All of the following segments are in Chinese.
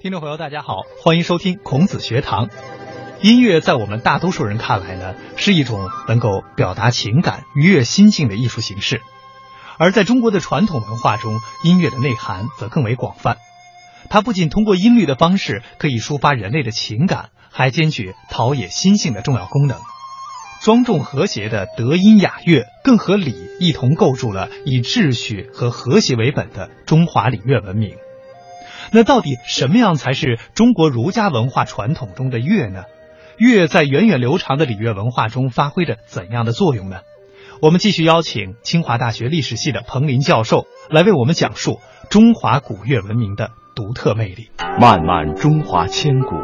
听众朋友，大家好，欢迎收听孔子学堂。音乐在我们大多数人看来呢，是一种能够表达情感、愉悦心境的艺术形式。而在中国的传统文化中，音乐的内涵则更为广泛。它不仅通过音律的方式可以抒发人类的情感，还兼具陶冶心性的重要功能。庄重和谐的德音雅乐，更和礼一同构筑了以秩序和和谐为本的中华礼乐文明。那到底什么样才是中国儒家文化传统中的乐呢？乐在源远流长的礼乐文化中发挥着怎样的作用呢？我们继续邀请清华大学历史系的彭林教授来为我们讲述中华古乐文明的独特魅力。漫漫中华千古，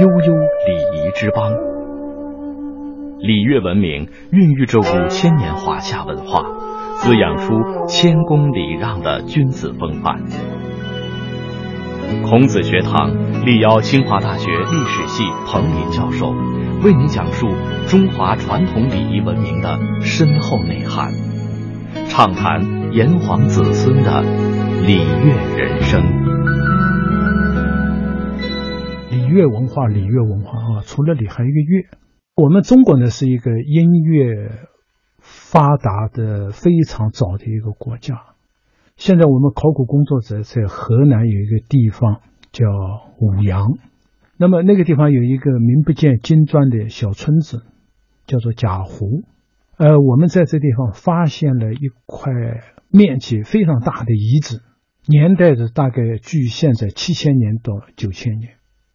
悠悠礼仪之邦。礼乐文明孕育着五千年华夏文化，滋养出谦恭礼让的君子风范。孔子学堂力邀清华大学历史系彭林教授，为您讲述中华传统礼仪文明的深厚内涵，畅谈炎黄子孙的礼乐人生。礼乐文化，礼乐文化啊，除了礼还有一个乐。我们中国呢是一个音乐发达的非常早的一个国家。现在我们考古工作者在河南有一个地方叫舞阳，那么那个地方有一个名不见经传的小村子，叫做贾湖。呃，我们在这地方发现了一块面积非常大的遗址，年代的大概距现在七千年到九千年。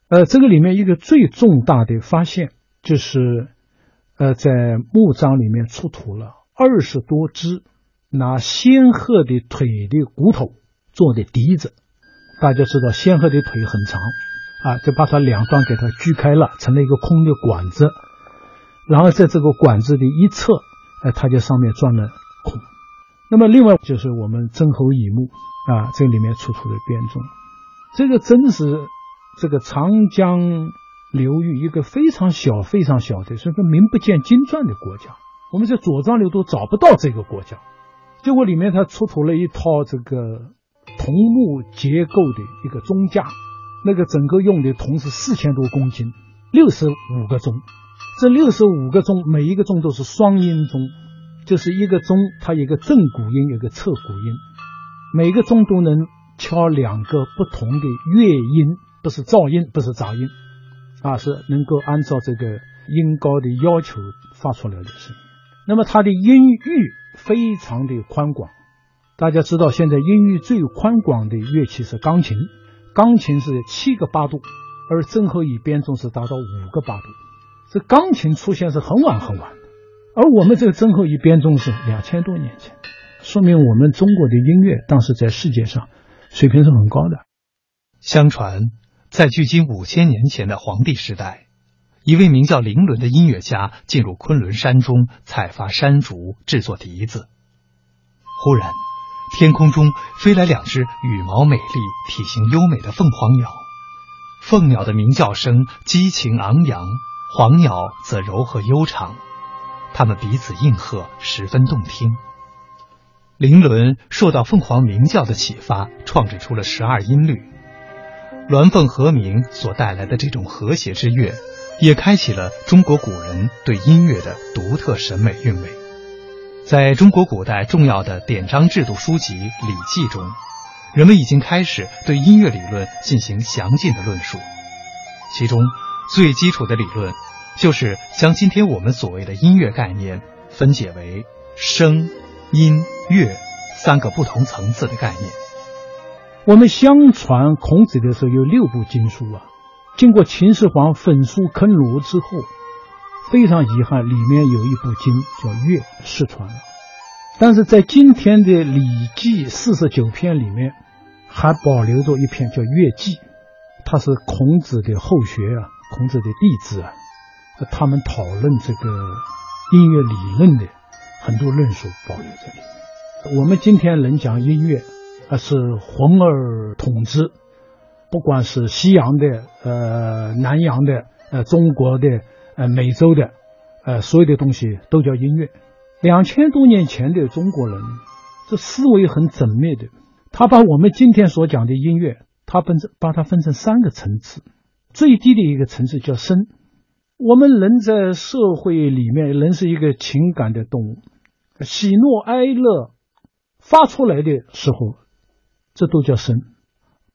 呃，这个里面一个最重大的发现就是，呃，在墓葬里面出土了二十多只。拿仙鹤的腿的骨头做的笛子，大家知道仙鹤的腿很长啊，就把它两端给它锯开了，成了一个空的管子，然后在这个管子的一侧，哎，它就上面钻了孔。那么另外就是我们曾侯乙墓啊，这里面出土的编钟，这个真是这个长江流域一个非常小、非常小的，是个名不见经传的国家，我们在左藏流都找不到这个国家。结果里面它出土了一套这个铜木结构的一个钟架，那个整个用的铜是四千多公斤，六十五个钟，这六十五个钟每一个钟都是双音钟，就是一个钟它有个正鼓音，有个侧鼓音，每个钟都能敲两个不同的乐音，不是噪音，不是杂音，啊，是能够按照这个音高的要求发出来的声音。那么它的音域。非常的宽广，大家知道，现在音域最宽广的乐器是钢琴，钢琴是七个八度，而曾侯乙编钟是达到五个八度。这钢琴出现是很晚很晚的，而我们这个曾侯乙编钟是两千多年前，说明我们中国的音乐当时在世界上水平是很高的。相传，在距今五千年前的黄帝时代。一位名叫林伦的音乐家进入昆仑山中采伐山竹，制作笛子。忽然，天空中飞来两只羽毛美丽、体型优美的凤凰鸟。凤鸟的鸣叫声激情昂扬，黄鸟则柔和悠长，它们彼此应和，十分动听。林伦受到凤凰鸣叫的启发，创制出了十二音律。鸾凤和鸣所带来的这种和谐之乐。也开启了中国古人对音乐的独特审美韵味。在中国古代重要的典章制度书籍《礼记》中，人们已经开始对音乐理论进行详尽的论述。其中最基础的理论，就是将今天我们所谓的音乐概念分解为声、音、乐三个不同层次的概念。我们相传孔子的时候有六部经书啊。经过秦始皇焚书坑儒之后，非常遗憾，里面有一部经叫《乐》失传了。但是在今天的《礼记》四十九篇里面，还保留着一篇叫《乐记》，它是孔子的后学啊，孔子的弟子啊，他们讨论这个音乐理论的很多论述保留在里面。我们今天能讲音乐，而是混而统之。不管是西洋的、呃南洋的、呃中国的、呃美洲的，呃所有的东西都叫音乐。两千多年前的中国人，这思维很缜密的，他把我们今天所讲的音乐，他分把它分成三个层次，最低的一个层次叫声。我们人在社会里面，人是一个情感的动物，喜怒哀乐发出来的时候，这都叫声。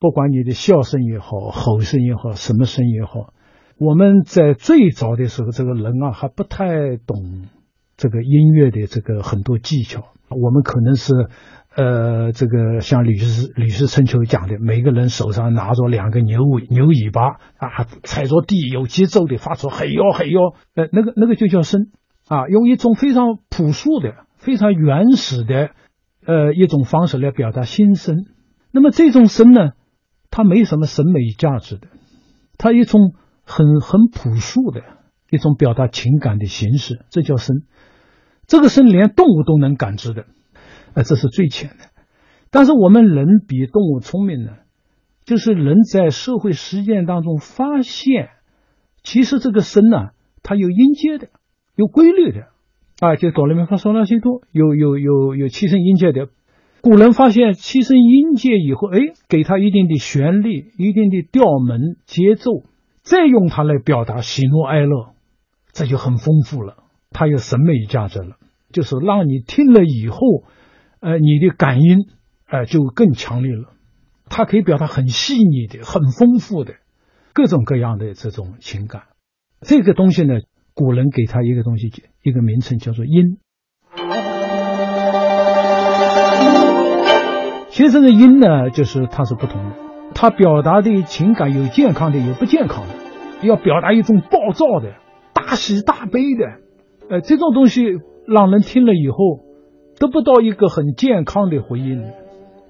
不管你的笑声也好，吼声也好，什么声也好，我们在最早的时候，这个人啊还不太懂这个音乐的这个很多技巧。我们可能是。呃，这个像《吕氏吕氏春秋》讲的，每个人手上拿着两个牛尾牛尾巴啊，踩着地有节奏的发出嘿哟嘿哟，呃，那个那个就叫声啊，用一种非常朴素的、非常原始的呃一种方式来表达心声。那么这种声呢，它没什么审美价值的，它一种很很朴素的一种表达情感的形式，这叫声。这个声连动物都能感知的。啊，这是最浅的，但是我们人比动物聪明呢，就是人在社会实践当中发现，其实这个声呢，它有音阶的，有规律的，啊，就哆来咪发嗦拉西哆，有有有有七声音阶的。古人发现七声音阶以后，哎，给它一定的旋律、一定的调门、节奏，再用它来表达喜怒哀乐，这就很丰富了，它有审美价值了，就是让你听了以后。呃，你的感音，呃，就更强烈了。它可以表达很细腻的、很丰富的各种各样的这种情感。这个东西呢，古人给他一个东西，一个名称叫做音。其实这个音呢，就是它是不同的。它表达的情感有健康的，有不健康的。要表达一种暴躁的、大喜大悲的，呃，这种东西让人听了以后。得不到一个很健康的回应。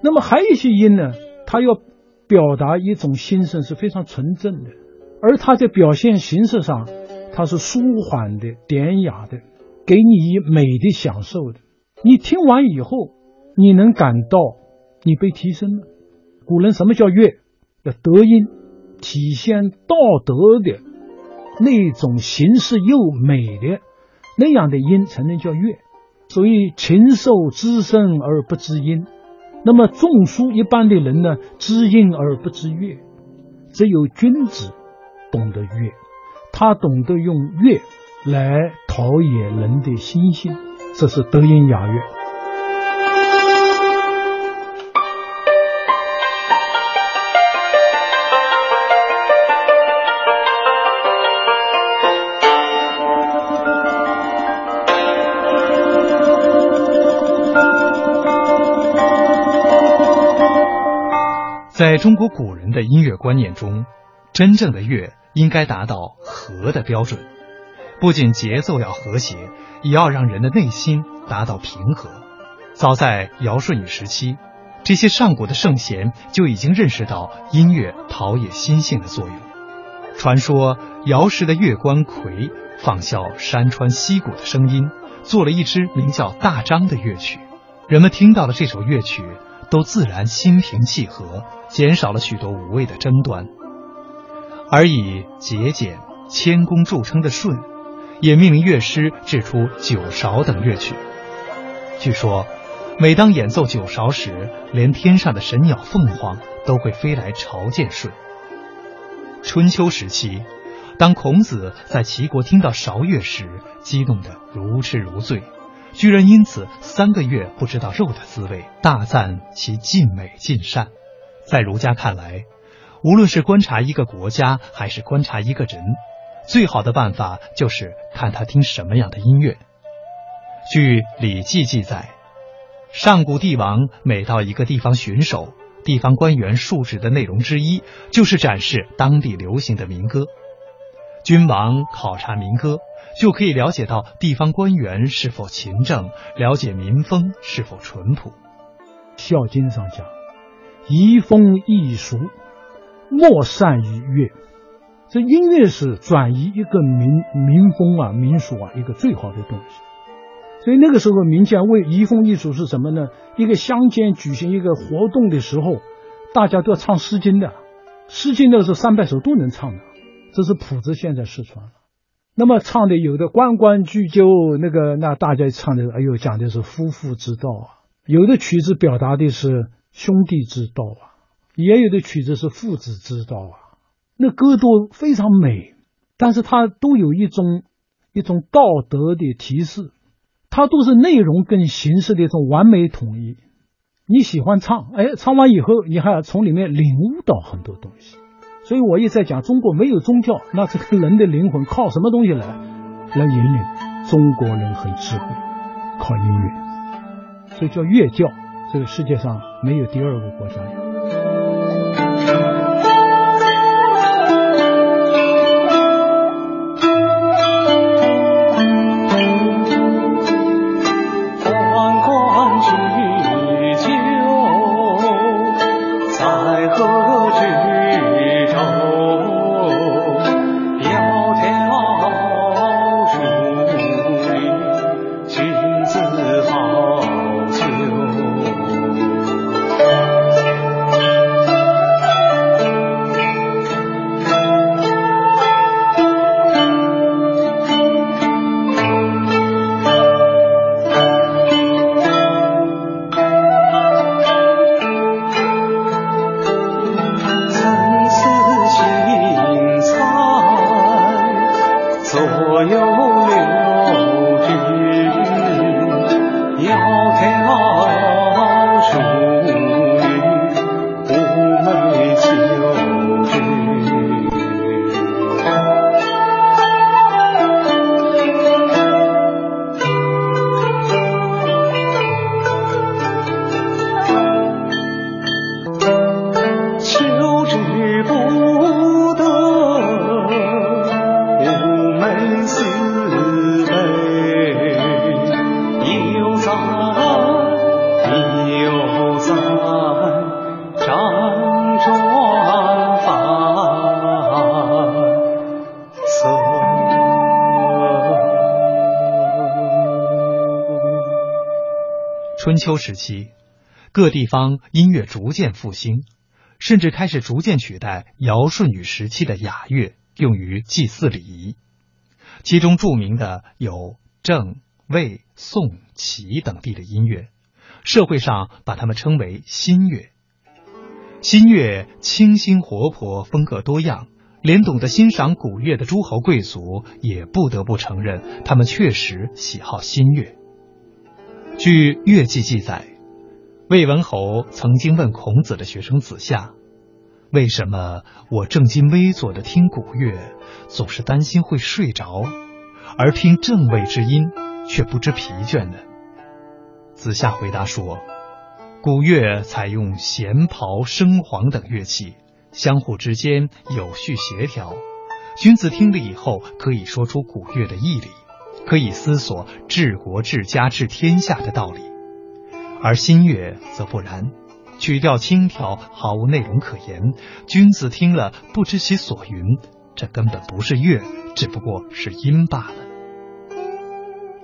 那么还有一些音呢，它要表达一种心声是非常纯正的，而它在表现形式上，它是舒缓的、典雅的，给你以美的享受的。你听完以后，你能感到你被提升了。古人什么叫乐？叫德音，体现道德的那种形式又美的那样的音，才能叫乐。所以禽兽知声而不知音，那么中书一般的人呢，知音而不知乐，只有君子懂得乐，他懂得用乐来陶冶人的心性，这是德音雅乐。在中国古人的音乐观念中，真正的乐应该达到和的标准，不仅节奏要和谐，也要让人的内心达到平和。早在尧舜禹时期，这些上古的圣贤就已经认识到音乐陶冶心性的作用。传说尧氏的乐官魁仿效山川溪谷的声音，做了一支名叫《大章》的乐曲。人们听到了这首乐曲。都自然心平气和，减少了许多无谓的争端，而以节俭、谦恭著称的舜，也命令乐师制出九韶等乐曲。据说，每当演奏九韶时，连天上的神鸟凤凰都会飞来朝见舜。春秋时期，当孔子在齐国听到韶乐时，激动得如痴如醉。居然因此三个月不知道肉的滋味，大赞其尽美尽善。在儒家看来，无论是观察一个国家，还是观察一个人，最好的办法就是看他听什么样的音乐。据《礼记》记载，上古帝王每到一个地方巡守，地方官员述职的内容之一就是展示当地流行的民歌。君王考察民歌。就可以了解到地方官员是否勤政，了解民风是否淳朴。《孝经》上讲：“移风易俗，莫善于乐。”这音乐是转移一个民民风啊、民俗啊一个最好的东西。所以那个时候民间为移风易俗是什么呢？一个乡间举行一个活动的时候，大家都要唱《诗经》的，《诗经》那时候三百首都能唱的，这是谱子现在失传了。那么唱的有的关关雎鸠，那个那大家唱的，哎呦，讲的是夫妇之道啊；有的曲子表达的是兄弟之道啊；也有的曲子是父子之道啊，那歌都非常美，但是它都有一种一种道德的提示，它都是内容跟形式的一种完美统一。你喜欢唱，哎，唱完以后你还要从里面领悟到很多东西。所以我一再讲，中国没有宗教，那这个人的灵魂靠什么东西来来引领？中国人很智慧，靠音乐，所以叫乐教。这个世界上没有第二个国家。秋时期，各地方音乐逐渐复兴，甚至开始逐渐取代尧舜禹时期的雅乐，用于祭祀礼仪。其中著名的有郑、魏、宋、齐等地的音乐，社会上把它们称为新乐。新乐清新活泼，风格多样，连懂得欣赏古乐的诸侯贵族也不得不承认，他们确实喜好新乐。据《乐记》记载，魏文侯曾经问孔子的学生子夏：“为什么我正襟危坐的听古乐，总是担心会睡着，而听正位之音却不知疲倦呢？”子夏回答说：“古乐采用弦、袍、笙、簧等乐器，相互之间有序协调，君子听了以后可以说出古乐的义理。”可以思索治国治家治天下的道理，而新乐则不然，曲调轻佻，毫无内容可言。君子听了不知其所云，这根本不是乐，只不过是音罢了。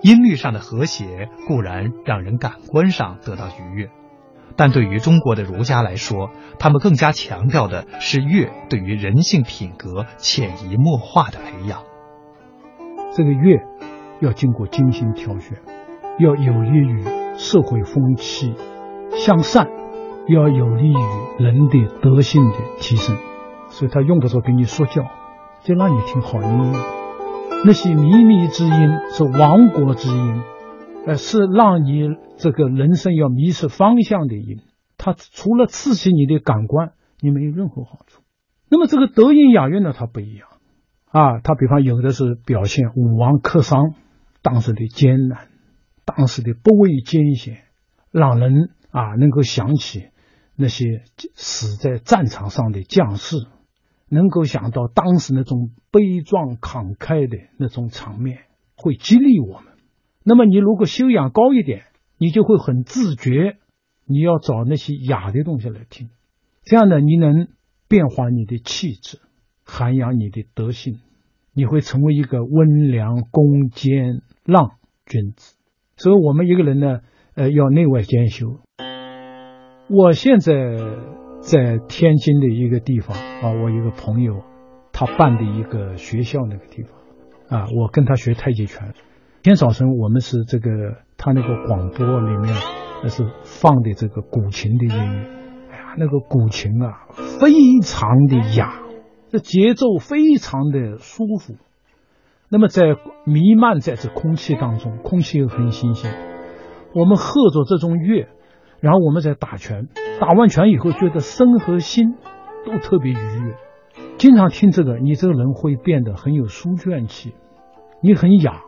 音律上的和谐固然让人感官上得到愉悦，但对于中国的儒家来说，他们更加强调的是乐对于人性品格潜移默化的培养。这个乐。要经过精心挑选，要有利于社会风气向善，要有利于人的德性的提升。所以他用不着给你说教，就让你听好音乐。那些靡靡之音是亡国之音，呃，是让你这个人生要迷失方向的音。它除了刺激你的感官，你没有任何好处。那么这个德音雅乐呢，它不一样啊。它比方有的是表现武王克商。当时的艰难，当时的不畏艰险，让人啊能够想起那些死在战场上的将士，能够想到当时那种悲壮慷慨的那种场面，会激励我们。那么你如果修养高一点，你就会很自觉，你要找那些雅的东西来听，这样呢，你能变化你的气质，涵养你的德性。你会成为一个温良恭俭让君子，所以，我们一个人呢，呃，要内外兼修。我现在在天津的一个地方啊，我一个朋友，他办的一个学校那个地方啊，我跟他学太极拳。天早晨我们是这个他那个广播里面那是放的这个古琴的音乐，哎呀，那个古琴啊，非常的雅，这节奏非常的舒服。那么在弥漫在这空气当中，空气又很新鲜，我们喝着这种乐，然后我们再打拳，打完拳以后觉得身和心都特别愉悦。经常听这个，你这个人会变得很有书卷气，你很雅。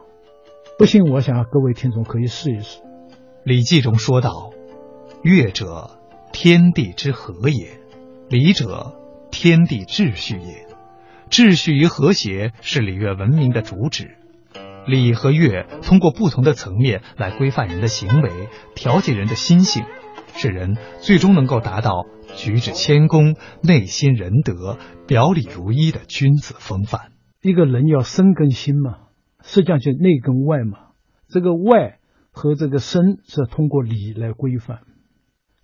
不信，我想各位听众可以试一试。《礼记》中说道：“乐者，天地之和也；礼者，天地秩序也。秩序与和谐是礼乐文明的主旨。礼和乐通过不同的层面来规范人的行为，调节人的心性，使人最终能够达到举止谦恭、内心仁德、表里如一的君子风范。一个人要身跟心嘛。”实际上就内跟外嘛，这个外和这个身是通过礼来规范。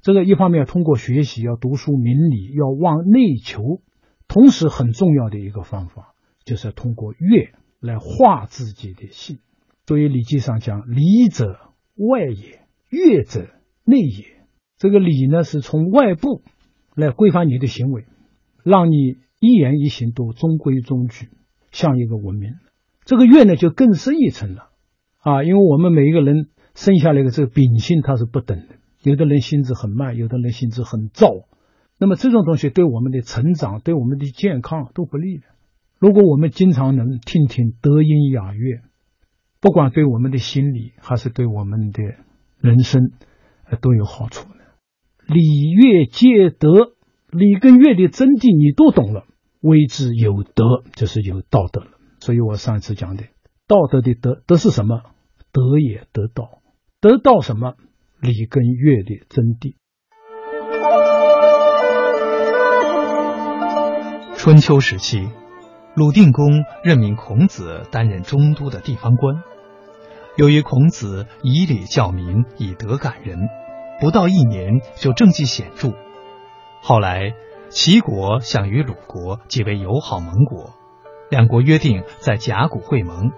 这个一方面通过学习要读书明理，要往内求，同时很重要的一个方法就是通过乐来化自己的性。所以《礼记》上讲：“礼者外也，乐者内也。”这个礼呢是从外部来规范你的行为，让你一言一行都中规中矩，像一个文明。这个乐呢就更深一层了，啊，因为我们每一个人生下来的这个秉性它是不等的，有的人心智很慢，有的人心智很躁，那么这种东西对我们的成长、对我们的健康都不利的。如果我们经常能听听德音雅乐，不管对我们的心理还是对我们的人生，都有好处的。礼乐皆德，礼跟乐的真谛你都懂了，谓之有德，就是有道德了。所以我上一次讲的道德的德，德是什么？德也得道，得到什么？礼跟乐的真谛。春秋时期，鲁定公任命孔子担任中都的地方官。由于孔子以礼教民，以德感人，不到一年就政绩显著。后来，齐国想与鲁国结为友好盟国。两国约定在甲骨会盟，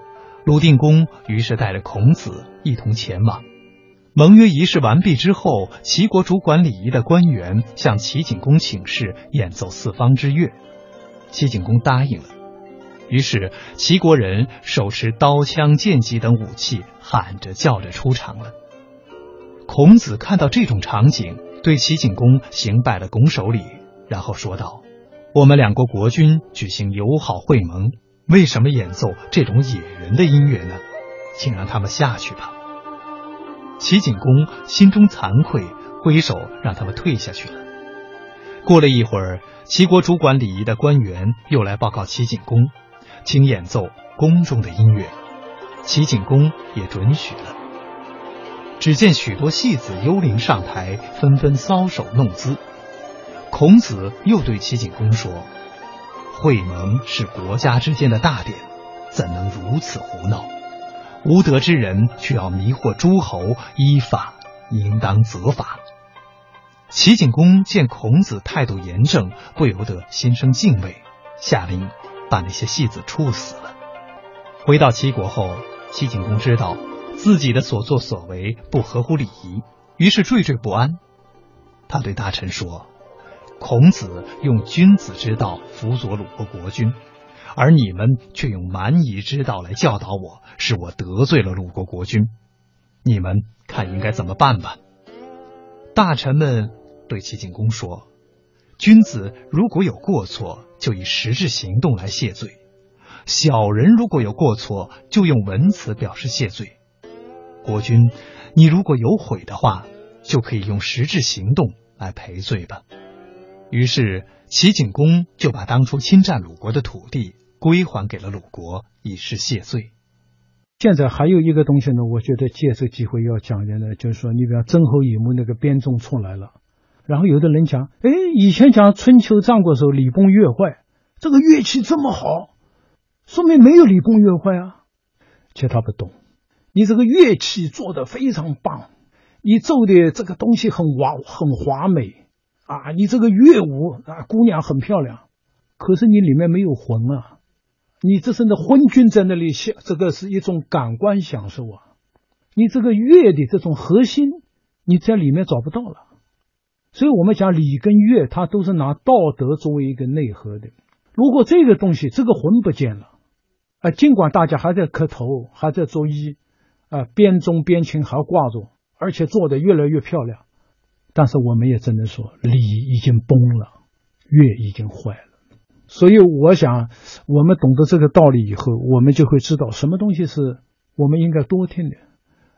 鲁定公于是带着孔子一同前往。盟约仪式完毕之后，齐国主管礼仪的官员向齐景公请示演奏四方之乐，齐景公答应了。于是齐国人手持刀枪剑戟等武器，喊着叫着出场了。孔子看到这种场景，对齐景公行拜了拱手礼，然后说道。我们两国国君举行友好会盟，为什么演奏这种野人的音乐呢？请让他们下去吧。齐景公心中惭愧，挥手让他们退下去了。过了一会儿，齐国主管礼仪的官员又来报告齐景公，请演奏宫中的音乐。齐景公也准许了。只见许多戏子幽灵上台，纷纷搔首弄姿。孔子又对齐景公说：“会盟是国家之间的大典，怎能如此胡闹？无德之人却要迷惑诸侯，依法应当责罚。”齐景公见孔子态度严正，不由得心生敬畏，下令把那些戏子处死了。回到齐国后，齐景公知道自己的所作所为不合乎礼仪，于是惴惴不安。他对大臣说。孔子用君子之道辅佐鲁国国君，而你们却用蛮夷之道来教导我，使我得罪了鲁国国君。你们看应该怎么办吧？大臣们对齐景公说：“君子如果有过错，就以实质行动来谢罪；小人如果有过错，就用文辞表示谢罪。国君，你如果有悔的话，就可以用实质行动来赔罪吧。”于是齐景公就把当初侵占鲁国的土地归还给了鲁国，以示谢罪。现在还有一个东西呢，我觉得借这机会要讲的呢，就是说，你比方曾侯乙墓那个编钟出来了，然后有的人讲，哎，以前讲春秋战国时候礼崩乐坏，这个乐器这么好，说明没有礼崩乐坏啊。其实他不懂，你这个乐器做的非常棒，你奏的这个东西很华很华美。啊，你这个乐舞啊，姑娘很漂亮，可是你里面没有魂啊，你这是那昏君在那里享，这个是一种感官享受啊，你这个乐的这种核心，你在里面找不到了。所以我们讲礼跟乐，它都是拿道德作为一个内核的。如果这个东西，这个魂不见了，啊，尽管大家还在磕头，还在作揖，啊，边钟边磬还挂着，而且做的越来越漂亮，但是我们也只能说礼已经崩了，乐已经坏了。所以我想，我们懂得这个道理以后，我们就会知道什么东西是我们应该多听的，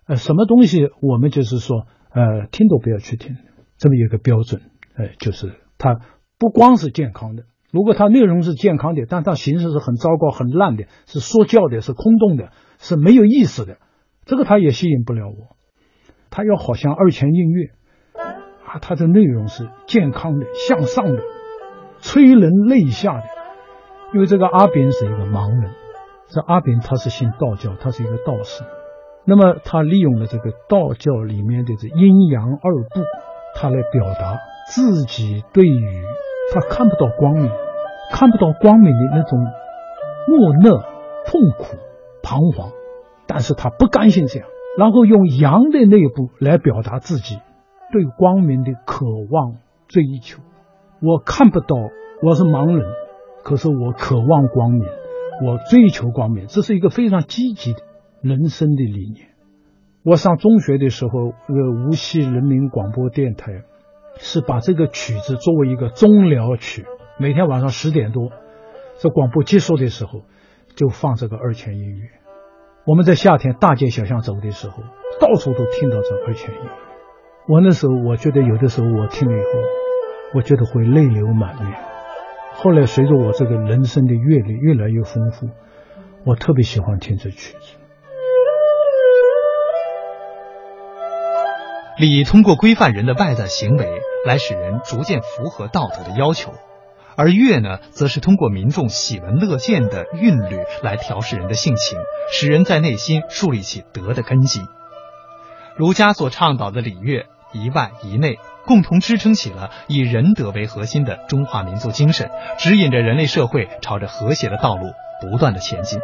呃，什么东西我们就是说，呃，听都不要去听，这么一个标准，呃，就是它不光是健康的。如果它内容是健康的，但它形式是很糟糕、很烂的，是说教的，是空洞的，是没有意思的，这个它也吸引不了我。它要好像二泉映月啊，它的内容是健康的、向上的。催人泪下的，因为这个阿炳是一个盲人，这阿炳他是信道教，他是一个道士，那么他利用了这个道教里面的这阴阳二部，他来表达自己对于他看不到光明，看不到光明的那种莫讷、痛苦、彷徨，但是他不甘心这样，然后用阳的那一部来表达自己对光明的渴望、追求。我看不到，我是盲人，可是我渴望光明，我追求光明，这是一个非常积极的人生的理念。我上中学的时候，呃，无锡人民广播电台是把这个曲子作为一个终了曲，每天晚上十点多，这广播结束的时候就放这个二泉音乐。我们在夏天大街小巷走的时候，到处都听到这二泉音乐。我那时候我觉得有的时候我听了以后。我觉得会泪流满面。后来随着我这个人生的阅历越来越丰富，我特别喜欢听这曲子。礼通过规范人的外在行为来使人逐渐符合道德的要求，而乐呢，则是通过民众喜闻乐见的韵律来调试人的性情，使人在内心树立起德的根基。儒家所倡导的礼乐，一外一内。共同支撑起了以仁德为核心的中华民族精神，指引着人类社会朝着和谐的道路不断的前进。